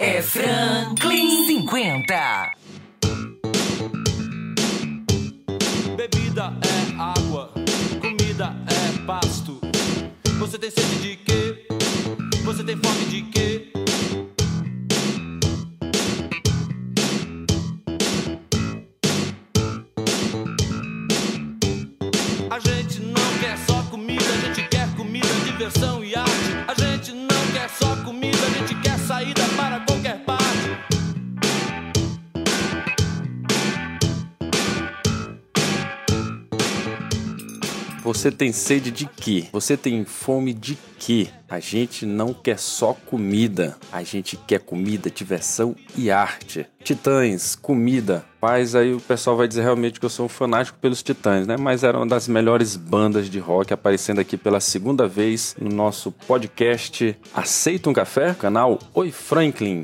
É Franklin 50. Bebida é água, comida é pasto. Você tem sede de quê? Você tem fome de quê? A gente não quer só comida, a gente quer comida, diversão e arte. Você tem sede de quê? Você tem fome de quê? A gente não quer só comida, a gente quer comida, diversão e arte. Titãs, comida. Paz, aí o pessoal vai dizer realmente que eu sou um fanático pelos Titãs, né? Mas era uma das melhores bandas de rock aparecendo aqui pela segunda vez no nosso podcast Aceita um Café? Canal Oi Franklin.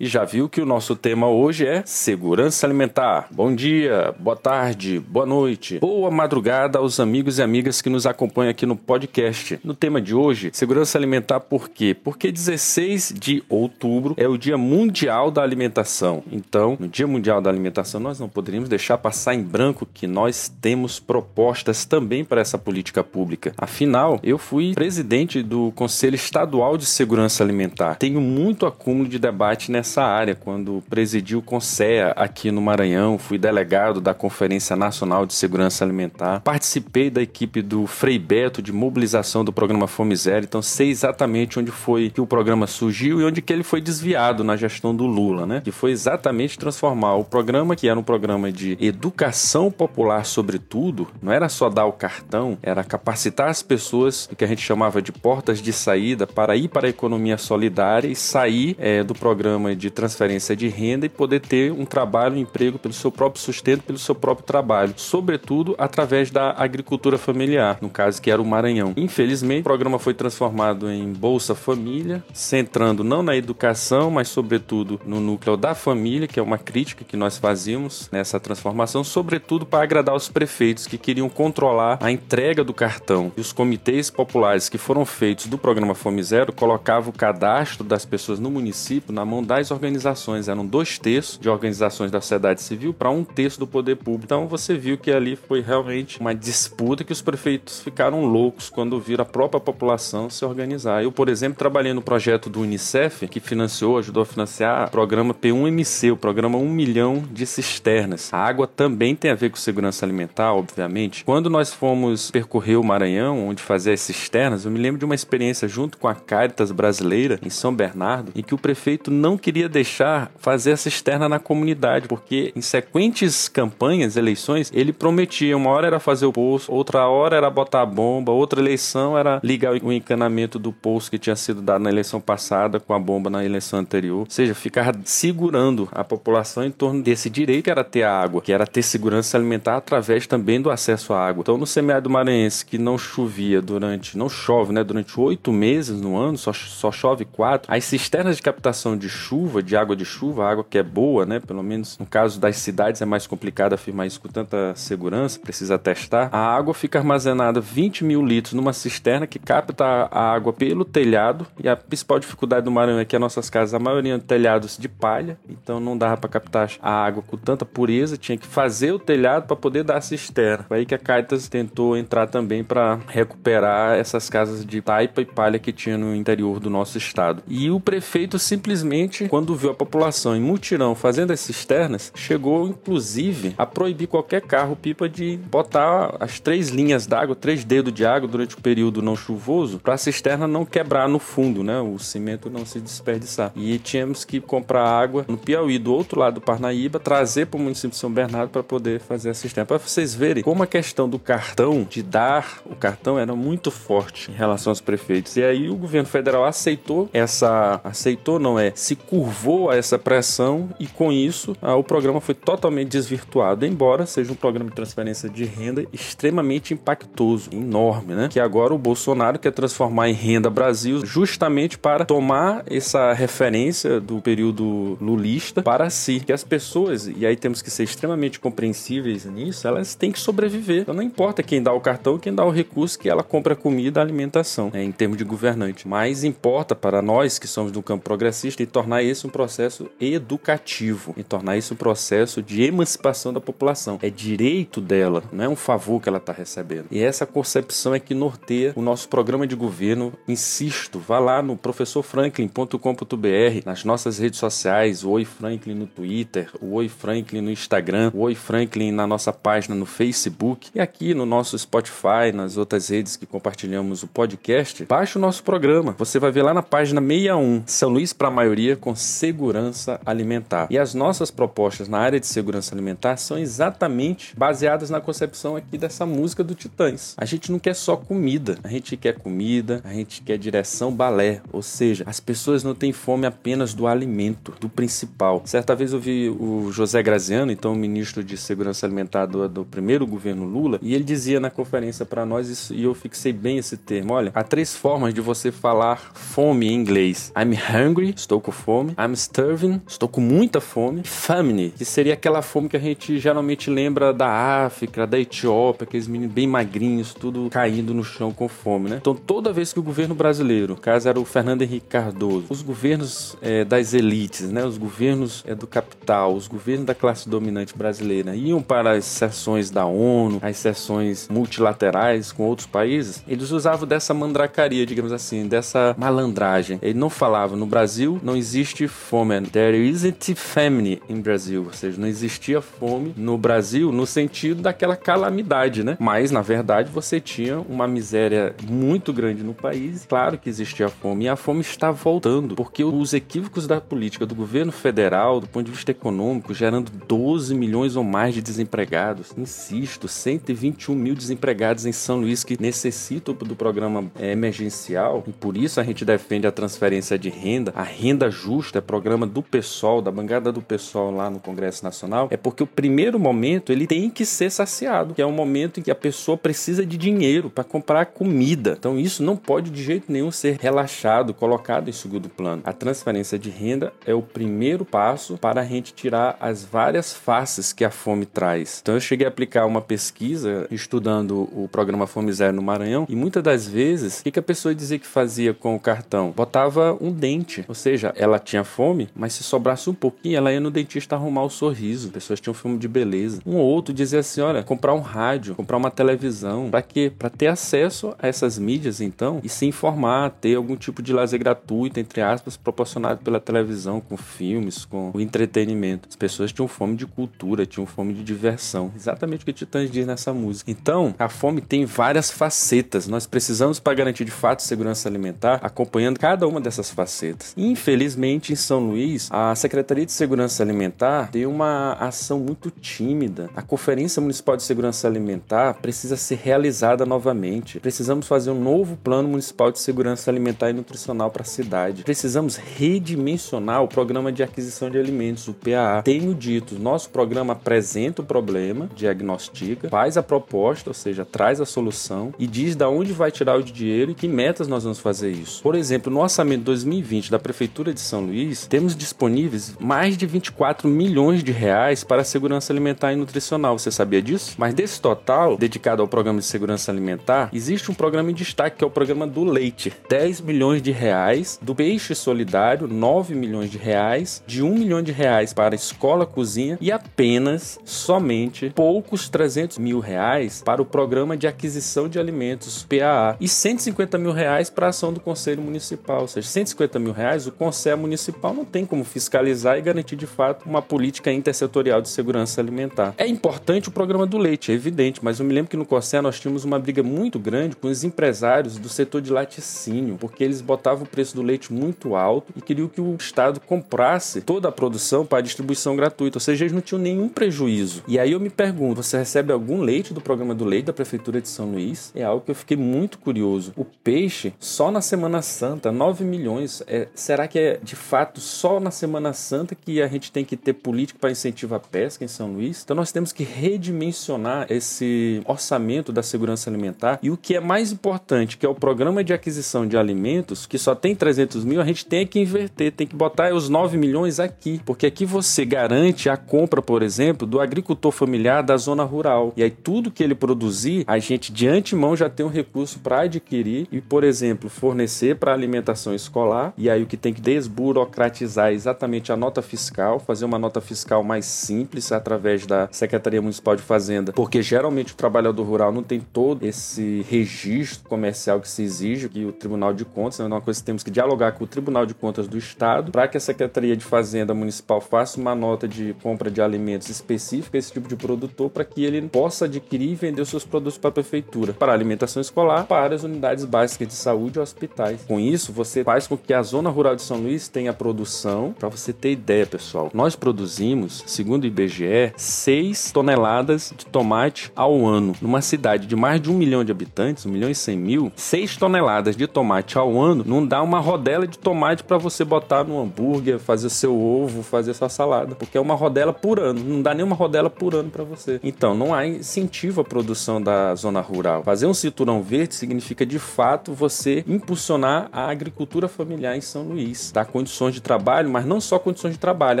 E já viu que o nosso tema hoje é segurança alimentar. Bom dia, boa tarde, boa noite, boa madrugada aos amigos e amigas que nos acompanham aqui no podcast. No tema de hoje, segurança alimentar por quê? Porque 16 de outubro é o Dia Mundial da Alimentação. Então, no Dia Mundial da Alimentação, nós não poderíamos deixar passar em branco que nós temos propostas também para essa política pública. Afinal, eu fui presidente do Conselho Estadual de Segurança Alimentar. Tenho muito acúmulo de debate nessa nessa área quando presidi o CONSEA aqui no Maranhão, fui delegado da Conferência Nacional de Segurança Alimentar, participei da equipe do Frei Beto de mobilização do programa Fome Zero, então sei exatamente onde foi que o programa surgiu e onde que ele foi desviado na gestão do Lula, né? Que foi exatamente transformar o programa que era um programa de educação popular sobretudo, não era só dar o cartão, era capacitar as pessoas, o que a gente chamava de portas de saída para ir para a economia solidária e sair é, do programa de transferência de renda e poder ter um trabalho, um emprego pelo seu próprio sustento, pelo seu próprio trabalho, sobretudo através da agricultura familiar, no caso que era o Maranhão. Infelizmente, o programa foi transformado em Bolsa Família, centrando não na educação, mas sobretudo no núcleo da família, que é uma crítica que nós fazíamos nessa transformação, sobretudo para agradar os prefeitos que queriam controlar a entrega do cartão. E os comitês populares que foram feitos do programa Fome Zero colocavam o cadastro das pessoas no município na mão das organizações. Eram dois terços de organizações da sociedade civil para um terço do poder público. Então você viu que ali foi realmente uma disputa que os prefeitos ficaram loucos quando viram a própria população se organizar. Eu, por exemplo, trabalhei no projeto do Unicef, que financiou, ajudou a financiar o programa P1MC, o programa 1 milhão de cisternas. A água também tem a ver com segurança alimentar, obviamente. Quando nós fomos percorrer o Maranhão, onde fazer as cisternas, eu me lembro de uma experiência junto com a Caritas brasileira em São Bernardo, em que o prefeito não queria deixar fazer essa externa na comunidade, porque em sequentes campanhas, eleições, ele prometia, uma hora era fazer o poço, outra hora era botar a bomba, outra eleição era ligar o encanamento do poço que tinha sido dado na eleição passada com a bomba na eleição anterior. Ou seja, ficar segurando a população em torno desse direito que era ter água, que era ter segurança alimentar através também do acesso à água. Então, no semiárido maranhense, que não chovia durante, não chove, né, durante oito meses no ano, só, só chove quatro, as cisternas de captação de chuva, de água de chuva, água que é boa, né? Pelo menos no caso das cidades é mais complicado afirmar isso com tanta segurança, precisa testar. A água fica armazenada 20 mil litros numa cisterna que capta a água pelo telhado. E a principal dificuldade do Maranhão é que as nossas casas, a maioria telhados de palha, então não dava para captar a água com tanta pureza, tinha que fazer o telhado para poder dar a cisterna. Foi aí que a Caritas tentou entrar também para recuperar essas casas de taipa e palha que tinha no interior do nosso estado. E o prefeito simplesmente, quando viu a população em mutirão fazendo as cisternas, chegou inclusive a proibir qualquer carro pipa de botar as três linhas d'água, três dedos de água durante o período não chuvoso, para a cisterna não quebrar no fundo, né? O cimento não se desperdiçar. E tínhamos que comprar água no Piauí, do outro lado do Parnaíba, trazer para o município de São Bernardo para poder fazer a cisterna. Para vocês verem como a questão do cartão, de dar o cartão, era muito forte em relação aos prefeitos. E aí o governo federal aceitou essa. Aceitou, não é? Se curvou a essa pressão e com isso ah, o programa foi totalmente desvirtuado, embora seja um programa de transferência de renda extremamente impactoso, enorme, né? Que agora o Bolsonaro quer transformar em renda Brasil justamente para tomar essa referência do período lulista para si, que as pessoas, e aí temos que ser extremamente compreensíveis nisso, elas têm que sobreviver. Então não importa quem dá o cartão, quem dá o recurso que ela compra comida, alimentação, né, em termos de governante. Mas importa para nós que somos do campo progressista e tornar esse um processo educativo, e tornar isso um processo de emancipação da população. É direito dela, não é um favor que ela está recebendo. E essa concepção é que norteia o nosso programa de governo. Insisto, vá lá no professorfranklin.com.br, nas nossas redes sociais, o Oi Franklin no Twitter, o Oi Franklin no Instagram, o Oi Franklin na nossa página no Facebook e aqui no nosso Spotify, nas outras redes que compartilhamos o podcast. Baixe o nosso programa. Você vai ver lá na página 61, São Luís para a maioria com segurança alimentar. E as nossas propostas na área de segurança alimentar são exatamente baseadas na concepção aqui dessa música do Titãs. A gente não quer só comida, a gente quer comida, a gente quer direção balé, ou seja, as pessoas não têm fome apenas do alimento, do principal. Certa vez eu vi o José Graziano, então o ministro de Segurança Alimentar do, do primeiro governo Lula, e ele dizia na conferência para nós, isso, e eu fixei bem esse termo: olha, há três formas de você falar fome em inglês: I'm hungry, estou com fome, I'm starving, estou com muita fome, famine, que seria aquela fome que a gente geralmente lembra da África, da Etiópia, aqueles meninos bem magrinhos, tudo caindo no chão com fome, né? Então toda vez que o governo brasileiro, caso era o Fernando Henrique Cardoso, os governos é, das elites, né? Os governos é, do capital, os governos da classe dominante brasileira iam para as sessões da ONU, as sessões multilaterais com outros países, eles usavam dessa mandracaria, digamos assim, dessa malandragem. Ele não falava no Brasil não existe fome, there isn't famine in Brazil, ou seja, não existia fome no Brasil no sentido daquela calamidade, né? Mas na verdade você tinha uma miséria muito grande no país, claro que existia fome. E a fome está voltando, porque os equívocos da política do governo federal, do ponto de vista econômico, gerando 12 milhões ou mais de desempregados, insisto, 121 mil desempregados em São Luís que necessitam do programa é, emergencial. E por isso a gente defende a transferência de renda, a renda justa, é programa do pessoal, da bancada do pessoal lá no Congresso Nacional, é porque o primeiro momento ele tem que ser saciado, que é o momento em que a pessoa precisa de dinheiro para comprar comida. Então isso não pode de jeito nenhum ser relaxado, colocado em segundo plano. A transferência de renda é o primeiro passo para a gente tirar as várias faces que a fome traz. Então eu cheguei a aplicar uma pesquisa estudando o programa Fome Zero no Maranhão e muitas das vezes, o que a pessoa dizia que fazia com o cartão? Botava um dente, ou seja, ela tinha fome, mas se sobrasse um pouquinho, ela ia no dentista arrumar o sorriso. Pessoas tinham fome de beleza. Um ou outro dizia assim: olha, comprar um rádio, comprar uma televisão. Para quê? Para ter acesso a essas mídias, então, e se informar, ter algum tipo de lazer gratuito, entre aspas, proporcionado pela televisão, com filmes, com o entretenimento. As pessoas tinham fome de cultura, tinham fome de diversão. Exatamente o que Titãs diz nessa música. Então, a fome tem várias facetas. Nós precisamos, para garantir de fato segurança alimentar, acompanhando cada uma dessas facetas. Infelizmente, em São Luís, a Secretaria de Segurança Alimentar tem uma ação muito tímida. A Conferência Municipal de Segurança Alimentar precisa ser realizada novamente. Precisamos fazer um novo plano municipal de segurança alimentar e nutricional para a cidade. Precisamos redimensionar o programa de aquisição de alimentos, o PAA. Tenho dito, nosso programa apresenta o problema, diagnostica, faz a proposta, ou seja, traz a solução e diz da onde vai tirar o dinheiro e que metas nós vamos fazer isso. Por exemplo, no orçamento 2020 da Prefeitura de São Luís, temos disponíveis mais de 24 milhões de reais para a segurança alimentar e nutricional. Você sabia disso? Mas desse total, dedicado ao programa de segurança alimentar, existe um programa em destaque que é o programa do leite. 10 milhões de reais, do peixe solidário, 9 milhões de reais, de 1 milhão de reais para escola cozinha e apenas, somente, poucos 300 mil reais para o programa de aquisição de alimentos, PAA, e 150 mil reais para a ação do Conselho Municipal. Ou seja, 150 mil reais o Conselho Municipal não tem como fiscalizar e garantir de fato uma política intersetorial de segurança alimentar. É importante o programa do leite, é evidente, mas eu me lembro que no Conselho nós tínhamos uma briga muito grande com os empresários do setor de laticínio, porque eles botavam o preço do leite muito alto e queriam que o Estado comprasse toda a produção para a distribuição gratuita, ou seja, eles não tinham nenhum prejuízo. E aí eu me pergunto, você recebe algum leite do programa do leite da Prefeitura de São Luís? É algo que eu fiquei muito curioso. O peixe, só na Semana Santa, 9 milhões. É, será que é de fato só na Semana Santa que a gente tem que ter política para incentivar a pesca em São Luís. Então nós temos que redimensionar esse orçamento da segurança alimentar e o que é mais importante, que é o programa de aquisição de alimentos, que só tem 300 mil, a gente tem que inverter, tem que botar os 9 milhões aqui, porque aqui você garante a compra, por exemplo, do agricultor familiar da zona rural. E aí tudo que ele produzir, a gente de antemão já tem um recurso para adquirir e, por exemplo, fornecer para alimentação escolar. E aí o que tem que desburocratizar é exatamente a nota fiscal, fazer uma nota fiscal mais simples através da Secretaria Municipal de Fazenda, porque geralmente o trabalhador rural não tem todo esse registro comercial que se exige, que o Tribunal de Contas, é uma coisa que temos que dialogar com o Tribunal de Contas do Estado, para que a Secretaria de Fazenda Municipal faça uma nota de compra de alimentos específica a esse tipo de produtor, para que ele possa adquirir e vender os seus produtos para a prefeitura, para a alimentação escolar, para as unidades básicas de saúde e hospitais. Com isso, você faz com que a zona rural de São Luís tenha produção, para você ter ideia, pessoal. Nós produzimos, segundo o IBGE, 6 toneladas de tomate ao ano. Numa cidade de mais de um milhão de habitantes, 1 milhão e 100 mil, 6 toneladas de tomate ao ano não dá uma rodela de tomate para você botar no hambúrguer, fazer seu ovo, fazer sua salada, porque é uma rodela por ano, não dá nem uma rodela por ano para você. Então, não há incentivo à produção da zona rural. Fazer um cinturão verde significa de fato você impulsionar a agricultura familiar em São Luís, dar condições de trabalho, mas não só condições de trabalho,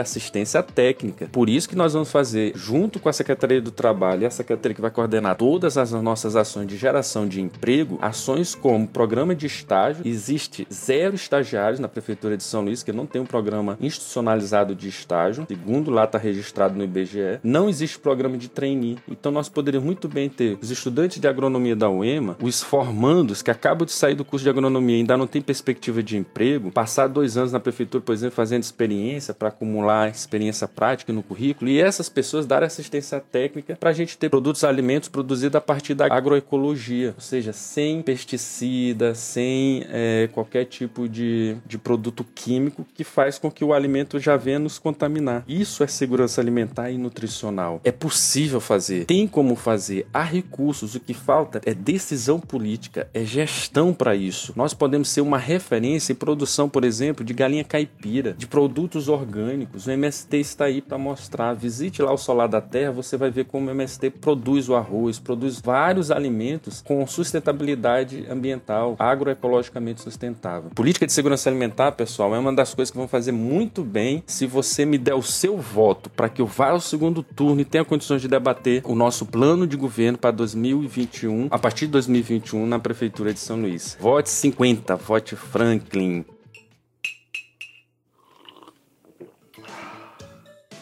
assistência técnica. Por isso que nós vamos fazer, junto com a Secretaria do Trabalho e a Secretaria que vai coordenar todas as nossas ações de geração de emprego, ações como programa de estágio. Existe zero estagiários na Prefeitura de São Luís, que não tem um programa institucionalizado de estágio, segundo lá está registrado no IBGE. Não existe programa de trainee. Então nós poderíamos muito bem ter os estudantes de agronomia da UEMA, os formandos que acabam de sair do curso de agronomia e ainda não tem perspectiva de emprego, passar dois anos na prefeitura, por exemplo, fazendo experiência para acumular experiência prática no currículo e essas pessoas darem assistência técnica para a gente ter produtos alimentos produzidos a partir da agroecologia, ou seja, sem pesticida, sem é, qualquer tipo de, de produto químico que faz com que o alimento já venha nos contaminar. Isso é segurança alimentar e nutricional. É possível fazer, tem como fazer, há recursos. O que falta é decisão política, é gestão para isso. Nós podemos ser uma referência em produção, por exemplo, de galinha caipira, de produtos orgânicos. O MST está aí para mostrar. Visite lá o Solar da Terra, você vai ver como o MST produz o arroz, produz vários alimentos com sustentabilidade ambiental, agroecologicamente sustentável. Política de segurança alimentar, pessoal, é uma das coisas que vão fazer muito bem se você me der o seu voto para que eu vá ao segundo turno e tenha condições de debater o nosso plano de governo para 2021, a partir de 2021, na Prefeitura de São Luís. Vote 50, vote Franklin.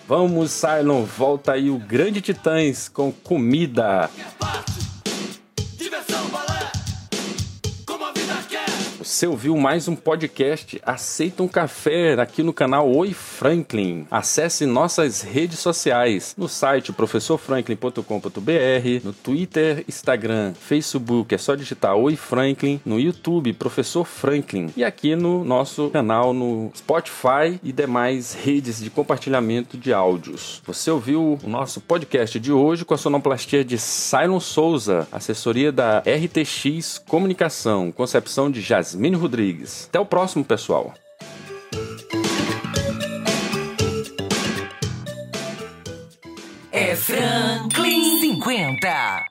Vamos, Cylon, volta aí o Grande Titãs com comida. Você ouviu mais um podcast Aceita um Café aqui no canal Oi Franklin. Acesse nossas redes sociais no site professorfranklin.com.br, no Twitter, Instagram, Facebook, é só digitar Oi Franklin, no YouTube Professor Franklin e aqui no nosso canal no Spotify e demais redes de compartilhamento de áudios. Você ouviu o nosso podcast de hoje com a sonoplastia de Silon Souza, assessoria da RTX Comunicação, concepção de Jasmine Rodrigues. Até o próximo, pessoal. É Franklin 50.